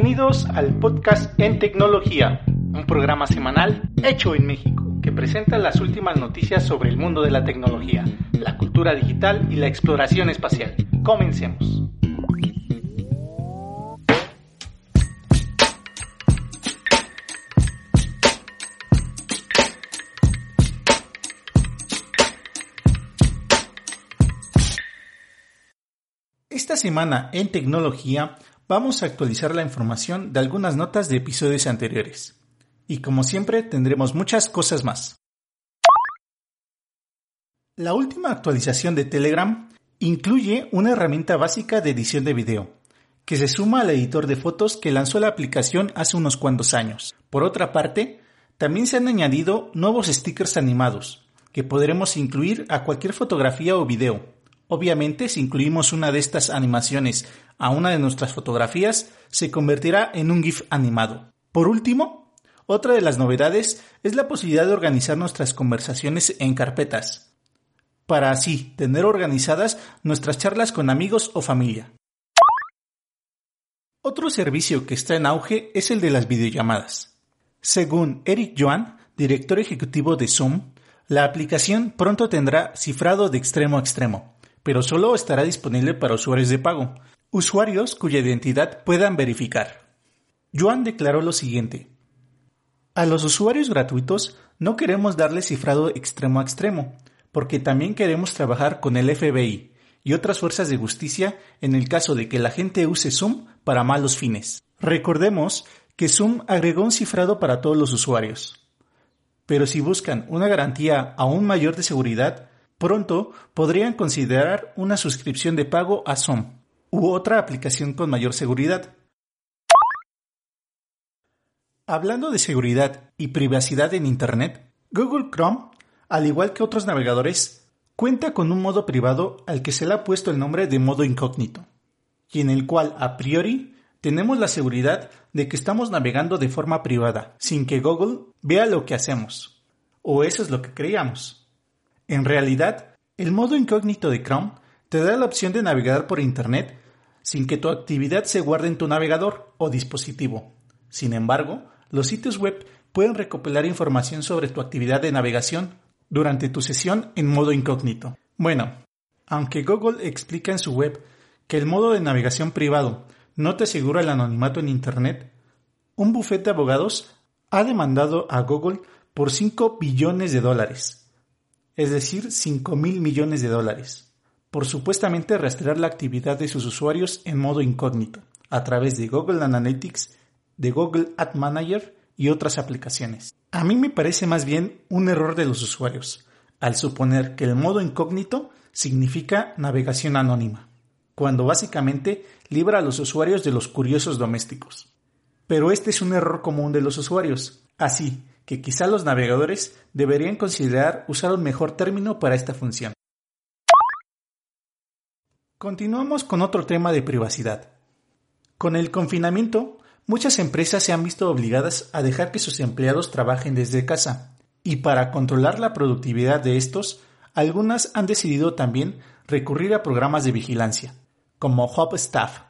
Bienvenidos al podcast En Tecnología, un programa semanal hecho en México que presenta las últimas noticias sobre el mundo de la tecnología, la cultura digital y la exploración espacial. Comencemos. Esta semana en tecnología vamos a actualizar la información de algunas notas de episodios anteriores. Y como siempre tendremos muchas cosas más. La última actualización de Telegram incluye una herramienta básica de edición de video, que se suma al editor de fotos que lanzó la aplicación hace unos cuantos años. Por otra parte, también se han añadido nuevos stickers animados, que podremos incluir a cualquier fotografía o video, Obviamente, si incluimos una de estas animaciones a una de nuestras fotografías, se convertirá en un GIF animado. Por último, otra de las novedades es la posibilidad de organizar nuestras conversaciones en carpetas, para así tener organizadas nuestras charlas con amigos o familia. Otro servicio que está en auge es el de las videollamadas. Según Eric Joan, director ejecutivo de Zoom, la aplicación pronto tendrá cifrado de extremo a extremo, pero solo estará disponible para usuarios de pago, usuarios cuya identidad puedan verificar. Joan declaró lo siguiente. A los usuarios gratuitos no queremos darle cifrado extremo a extremo, porque también queremos trabajar con el FBI y otras fuerzas de justicia en el caso de que la gente use Zoom para malos fines. Recordemos que Zoom agregó un cifrado para todos los usuarios. Pero si buscan una garantía aún mayor de seguridad, Pronto podrían considerar una suscripción de pago a Zoom u otra aplicación con mayor seguridad. Hablando de seguridad y privacidad en Internet, Google Chrome, al igual que otros navegadores, cuenta con un modo privado al que se le ha puesto el nombre de modo incógnito, y en el cual a priori tenemos la seguridad de que estamos navegando de forma privada, sin que Google vea lo que hacemos. O eso es lo que creíamos. En realidad, el modo incógnito de Chrome te da la opción de navegar por Internet sin que tu actividad se guarde en tu navegador o dispositivo. Sin embargo, los sitios web pueden recopilar información sobre tu actividad de navegación durante tu sesión en modo incógnito. Bueno, aunque Google explica en su web que el modo de navegación privado no te asegura el anonimato en Internet, un bufete de abogados ha demandado a Google por 5 billones de dólares es decir, 5 mil millones de dólares, por supuestamente rastrear la actividad de sus usuarios en modo incógnito, a través de Google Analytics, de Google Ad Manager y otras aplicaciones. A mí me parece más bien un error de los usuarios, al suponer que el modo incógnito significa navegación anónima, cuando básicamente libra a los usuarios de los curiosos domésticos. Pero este es un error común de los usuarios, así que quizá los navegadores deberían considerar usar un mejor término para esta función. Continuamos con otro tema de privacidad. Con el confinamiento, muchas empresas se han visto obligadas a dejar que sus empleados trabajen desde casa, y para controlar la productividad de estos, algunas han decidido también recurrir a programas de vigilancia, como HubStaff,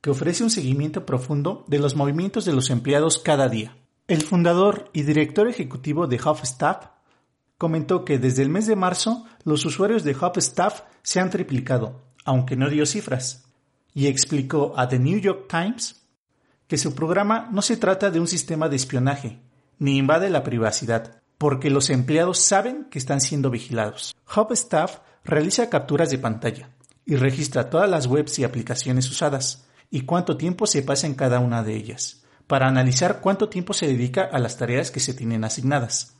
que ofrece un seguimiento profundo de los movimientos de los empleados cada día. El fundador y director ejecutivo de HubStaff comentó que desde el mes de marzo los usuarios de HubStaff se han triplicado, aunque no dio cifras, y explicó a The New York Times que su programa no se trata de un sistema de espionaje, ni invade la privacidad, porque los empleados saben que están siendo vigilados. HubStaff realiza capturas de pantalla y registra todas las webs y aplicaciones usadas y cuánto tiempo se pasa en cada una de ellas para analizar cuánto tiempo se dedica a las tareas que se tienen asignadas.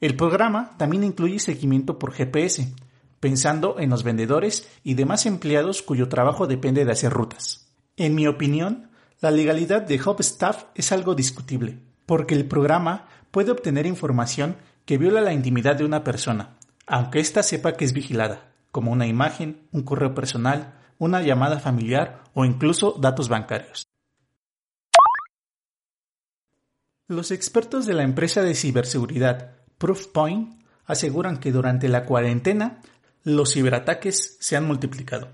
El programa también incluye seguimiento por GPS, pensando en los vendedores y demás empleados cuyo trabajo depende de hacer rutas. En mi opinión, la legalidad de HubStaff es algo discutible, porque el programa puede obtener información que viola la intimidad de una persona, aunque ésta sepa que es vigilada, como una imagen, un correo personal, una llamada familiar o incluso datos bancarios. Los expertos de la empresa de ciberseguridad Proofpoint aseguran que durante la cuarentena los ciberataques se han multiplicado.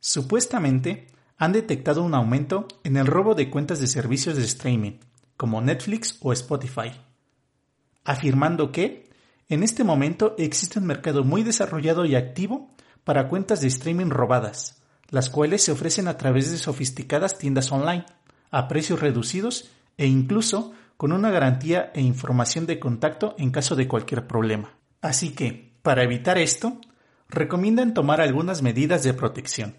Supuestamente, han detectado un aumento en el robo de cuentas de servicios de streaming, como Netflix o Spotify, afirmando que en este momento existe un mercado muy desarrollado y activo para cuentas de streaming robadas, las cuales se ofrecen a través de sofisticadas tiendas online, a precios reducidos e incluso con una garantía e información de contacto en caso de cualquier problema. Así que, para evitar esto, recomiendan tomar algunas medidas de protección.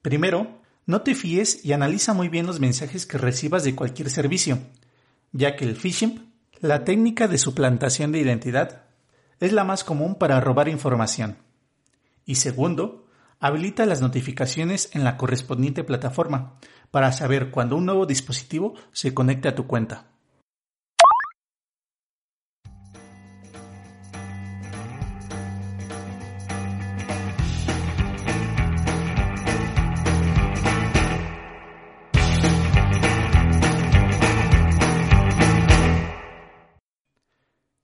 Primero, no te fíes y analiza muy bien los mensajes que recibas de cualquier servicio, ya que el phishing, la técnica de suplantación de identidad, es la más común para robar información. Y segundo, habilita las notificaciones en la correspondiente plataforma para saber cuando un nuevo dispositivo se conecte a tu cuenta.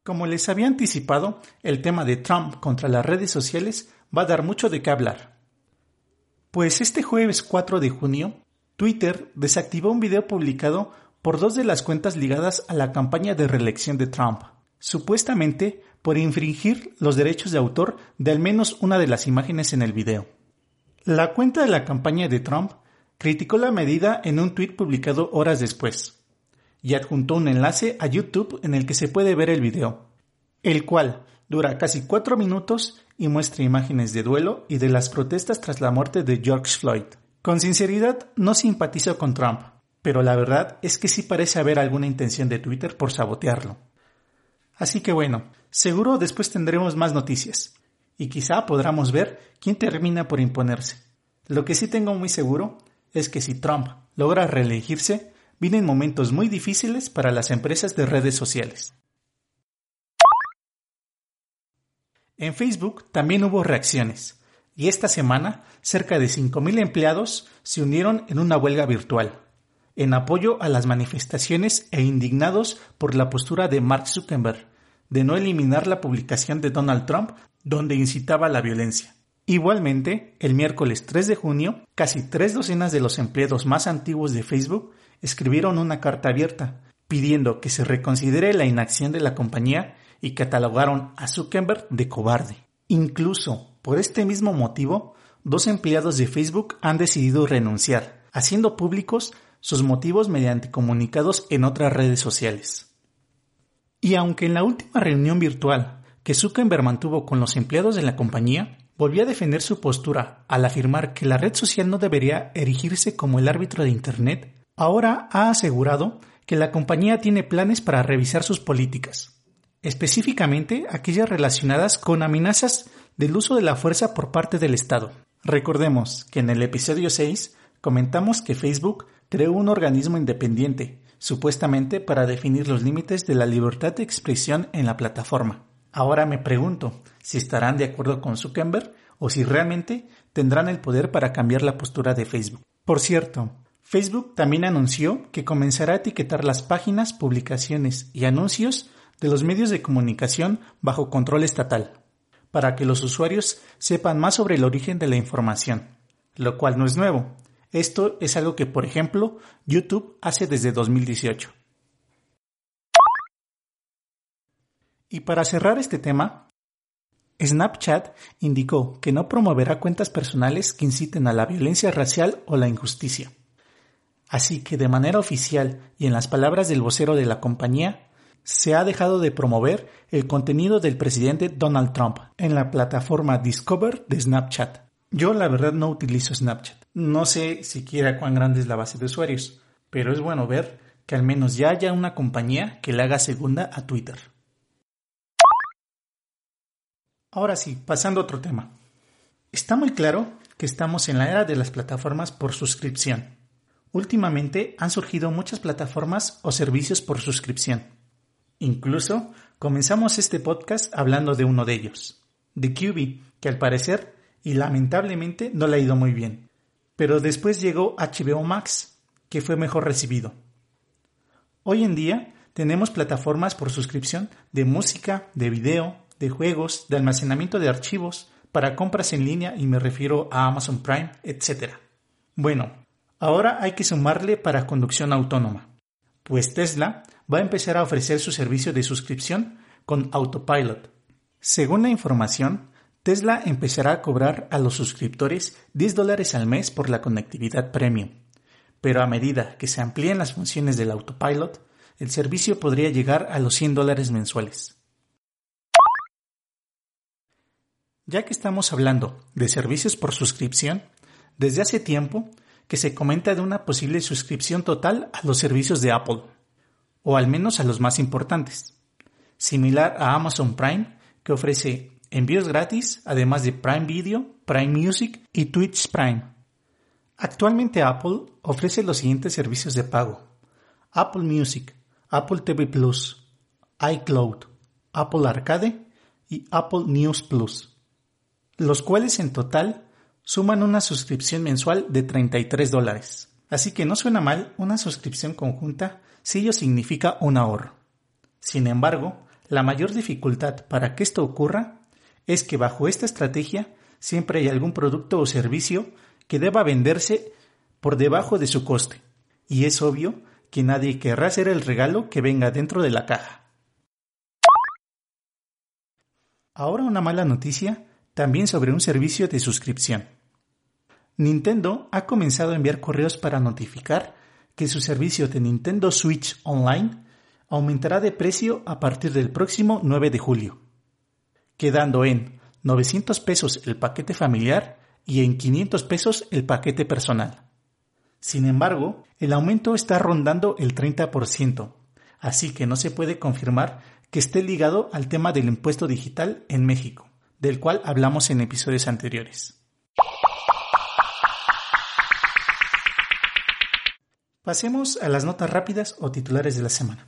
Como les había anticipado, el tema de Trump contra las redes sociales va a dar mucho de qué hablar. Pues este jueves 4 de junio, Twitter desactivó un video publicado por dos de las cuentas ligadas a la campaña de reelección de Trump, supuestamente por infringir los derechos de autor de al menos una de las imágenes en el video. La cuenta de la campaña de Trump criticó la medida en un tuit publicado horas después y adjuntó un enlace a YouTube en el que se puede ver el video, el cual dura casi cuatro minutos y muestra imágenes de duelo y de las protestas tras la muerte de George Floyd. Con sinceridad, no simpatizo con Trump, pero la verdad es que sí parece haber alguna intención de Twitter por sabotearlo. Así que bueno, seguro después tendremos más noticias, y quizá podamos ver quién termina por imponerse. Lo que sí tengo muy seguro es que si Trump logra reelegirse, vienen momentos muy difíciles para las empresas de redes sociales. En Facebook también hubo reacciones, y esta semana cerca de 5.000 empleados se unieron en una huelga virtual, en apoyo a las manifestaciones e indignados por la postura de Mark Zuckerberg de no eliminar la publicación de Donald Trump donde incitaba a la violencia. Igualmente, el miércoles 3 de junio, casi tres docenas de los empleados más antiguos de Facebook escribieron una carta abierta pidiendo que se reconsidere la inacción de la compañía y catalogaron a Zuckerberg de cobarde. Incluso por este mismo motivo, dos empleados de Facebook han decidido renunciar, haciendo públicos sus motivos mediante comunicados en otras redes sociales. Y aunque en la última reunión virtual que Zuckerberg mantuvo con los empleados de la compañía, volvió a defender su postura al afirmar que la red social no debería erigirse como el árbitro de Internet, Ahora ha asegurado que la compañía tiene planes para revisar sus políticas, específicamente aquellas relacionadas con amenazas del uso de la fuerza por parte del Estado. Recordemos que en el episodio 6 comentamos que Facebook creó un organismo independiente, supuestamente para definir los límites de la libertad de expresión en la plataforma. Ahora me pregunto si estarán de acuerdo con Zuckerberg o si realmente tendrán el poder para cambiar la postura de Facebook. Por cierto, Facebook también anunció que comenzará a etiquetar las páginas, publicaciones y anuncios de los medios de comunicación bajo control estatal, para que los usuarios sepan más sobre el origen de la información, lo cual no es nuevo. Esto es algo que, por ejemplo, YouTube hace desde 2018. Y para cerrar este tema, Snapchat indicó que no promoverá cuentas personales que inciten a la violencia racial o la injusticia. Así que de manera oficial y en las palabras del vocero de la compañía, se ha dejado de promover el contenido del presidente Donald Trump en la plataforma Discover de Snapchat. Yo la verdad no utilizo Snapchat. No sé siquiera cuán grande es la base de usuarios, pero es bueno ver que al menos ya haya una compañía que le haga segunda a Twitter. Ahora sí, pasando a otro tema. Está muy claro que estamos en la era de las plataformas por suscripción. Últimamente han surgido muchas plataformas o servicios por suscripción. Incluso comenzamos este podcast hablando de uno de ellos, de QB, que al parecer y lamentablemente no le ha ido muy bien. Pero después llegó HBO Max, que fue mejor recibido. Hoy en día tenemos plataformas por suscripción de música, de video, de juegos, de almacenamiento de archivos, para compras en línea y me refiero a Amazon Prime, etc. Bueno, Ahora hay que sumarle para conducción autónoma, pues Tesla va a empezar a ofrecer su servicio de suscripción con Autopilot. Según la información, Tesla empezará a cobrar a los suscriptores 10 dólares al mes por la conectividad premium, pero a medida que se amplíen las funciones del Autopilot, el servicio podría llegar a los 100 dólares mensuales. Ya que estamos hablando de servicios por suscripción, desde hace tiempo que se comenta de una posible suscripción total a los servicios de Apple, o al menos a los más importantes, similar a Amazon Prime, que ofrece envíos gratis, además de Prime Video, Prime Music y Twitch Prime. Actualmente Apple ofrece los siguientes servicios de pago. Apple Music, Apple TV Plus, iCloud, Apple Arcade y Apple News Plus, los cuales en total suman una suscripción mensual de 33 dólares. Así que no suena mal una suscripción conjunta si ello significa un ahorro. Sin embargo, la mayor dificultad para que esto ocurra es que bajo esta estrategia siempre hay algún producto o servicio que deba venderse por debajo de su coste, y es obvio que nadie querrá hacer el regalo que venga dentro de la caja. Ahora una mala noticia también sobre un servicio de suscripción. Nintendo ha comenzado a enviar correos para notificar que su servicio de Nintendo Switch Online aumentará de precio a partir del próximo 9 de julio, quedando en 900 pesos el paquete familiar y en 500 pesos el paquete personal. Sin embargo, el aumento está rondando el 30%, así que no se puede confirmar que esté ligado al tema del impuesto digital en México del cual hablamos en episodios anteriores. Pasemos a las notas rápidas o titulares de la semana.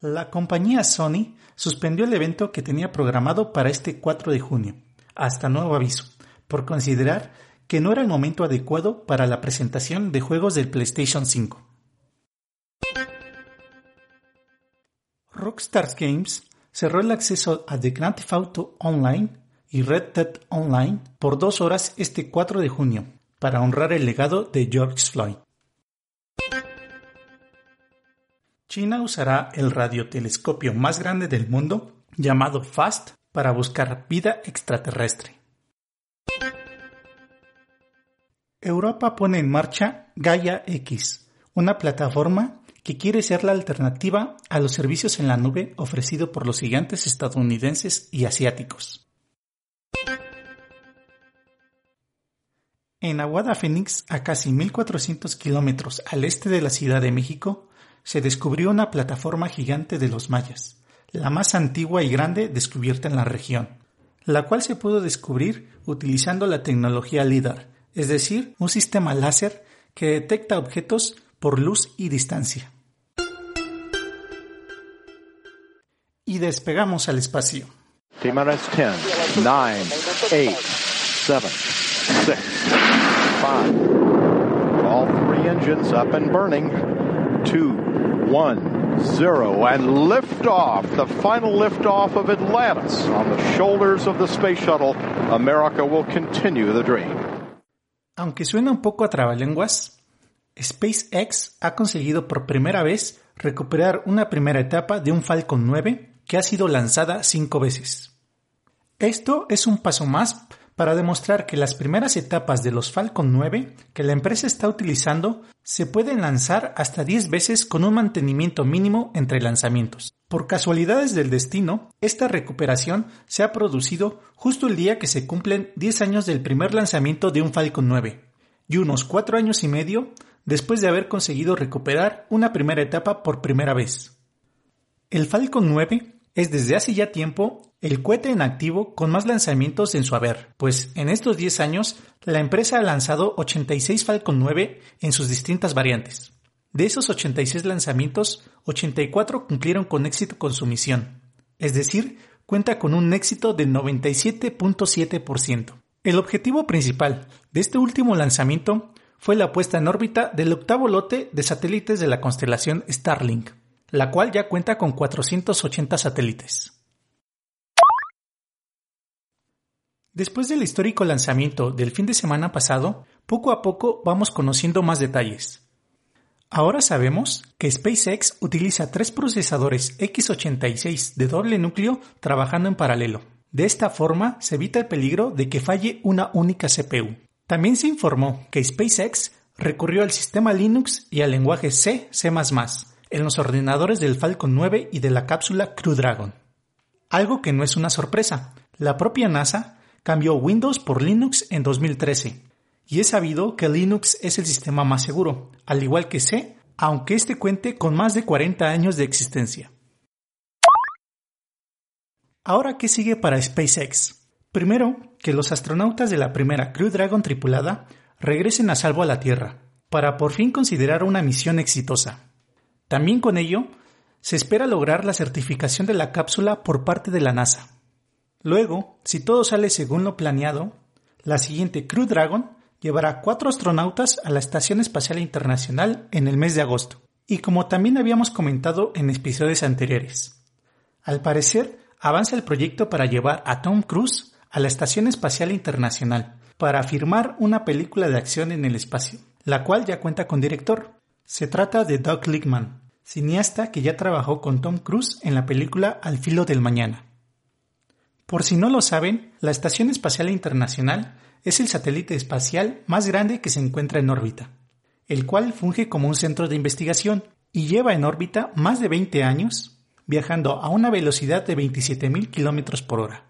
La compañía Sony suspendió el evento que tenía programado para este 4 de junio, hasta nuevo aviso, por considerar que no era el momento adecuado para la presentación de juegos del PlayStation 5. Rockstar Games cerró el acceso a The Grand Theft Auto Online y Red Dead Online por dos horas este 4 de junio para honrar el legado de George Floyd. China usará el radiotelescopio más grande del mundo, llamado FAST, para buscar vida extraterrestre. Europa pone en marcha Gaia X, una plataforma que quiere ser la alternativa a los servicios en la nube ofrecido por los gigantes estadounidenses y asiáticos. En Aguada Phoenix, a casi 1.400 kilómetros al este de la Ciudad de México, se descubrió una plataforma gigante de los mayas, la más antigua y grande descubierta en la región, la cual se pudo descubrir utilizando la tecnología LIDAR, es decir, un sistema láser que detecta objetos por luz y distancia. Y despegamos al espacio. T 10, 9, 8, 7, 6, 5. All three engines up and burning. 2, 1, 0. And lift off. The final lift off of Atlantis on the shoulders of the space shuttle. America will continue the dream. Aunque suena un poco a trabalenguas, SpaceX ha conseguido por primera vez recuperar una primera etapa de un Falcon 9 que ha sido lanzada cinco veces. Esto es un paso más para demostrar que las primeras etapas de los Falcon 9 que la empresa está utilizando se pueden lanzar hasta 10 veces con un mantenimiento mínimo entre lanzamientos. Por casualidades del destino, esta recuperación se ha producido justo el día que se cumplen 10 años del primer lanzamiento de un Falcon 9 y unos 4 años y medio después de haber conseguido recuperar una primera etapa por primera vez. El Falcon 9 es desde hace ya tiempo el cohete en activo con más lanzamientos en su haber, pues en estos 10 años la empresa ha lanzado 86 Falcon 9 en sus distintas variantes. De esos 86 lanzamientos, 84 cumplieron con éxito con su misión, es decir, cuenta con un éxito del 97.7%. El objetivo principal de este último lanzamiento fue la puesta en órbita del octavo lote de satélites de la constelación Starlink, la cual ya cuenta con 480 satélites. Después del histórico lanzamiento del fin de semana pasado, poco a poco vamos conociendo más detalles. Ahora sabemos que SpaceX utiliza tres procesadores x86 de doble núcleo trabajando en paralelo. De esta forma se evita el peligro de que falle una única CPU. También se informó que SpaceX recurrió al sistema Linux y al lenguaje C, C++ en los ordenadores del Falcon 9 y de la cápsula Crew Dragon. Algo que no es una sorpresa, la propia NASA cambió Windows por Linux en 2013 y es sabido que Linux es el sistema más seguro, al igual que C, aunque este cuente con más de 40 años de existencia. Ahora, ¿qué sigue para SpaceX? Primero, que los astronautas de la primera Crew Dragon tripulada regresen a salvo a la Tierra, para por fin considerar una misión exitosa. También con ello, se espera lograr la certificación de la cápsula por parte de la NASA. Luego, si todo sale según lo planeado, la siguiente Crew Dragon llevará cuatro astronautas a la Estación Espacial Internacional en el mes de agosto, y como también habíamos comentado en episodios anteriores. Al parecer, avanza el proyecto para llevar a Tom Cruise a la Estación Espacial Internacional para firmar una película de acción en el espacio, la cual ya cuenta con director. Se trata de Doug Lickman, cineasta que ya trabajó con Tom Cruise en la película Al filo del mañana. Por si no lo saben, la Estación Espacial Internacional es el satélite espacial más grande que se encuentra en órbita, el cual funge como un centro de investigación y lleva en órbita más de 20 años, viajando a una velocidad de 27.000 km por hora.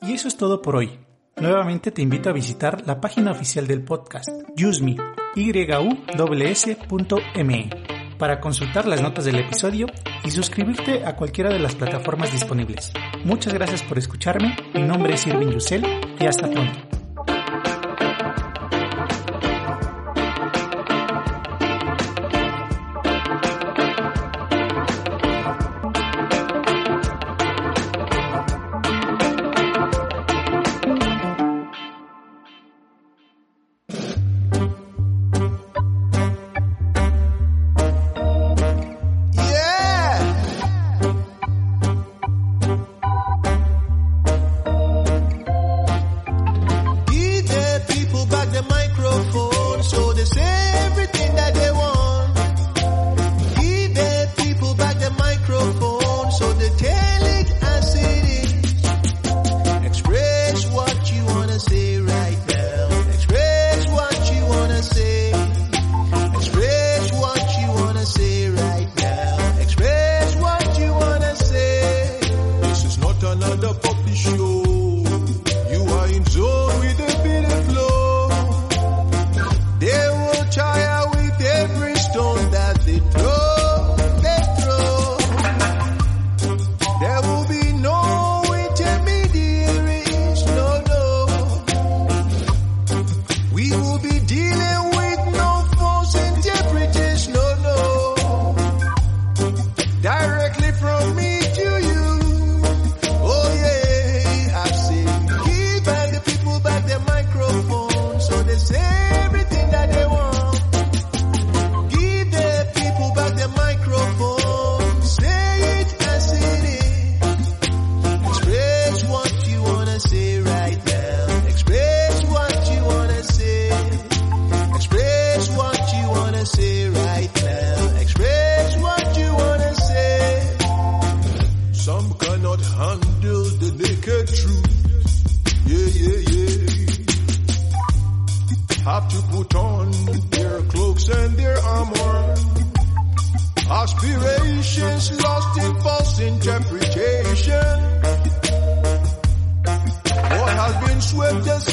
Y eso es todo por hoy. Nuevamente te invito a visitar la página oficial del podcast, useme, para consultar las notas del episodio y suscribirte a cualquiera de las plataformas disponibles. Muchas gracias por escucharme, mi nombre es Irving Yusel y hasta pronto. Aspirations lost in false interpretation. What has been swept aside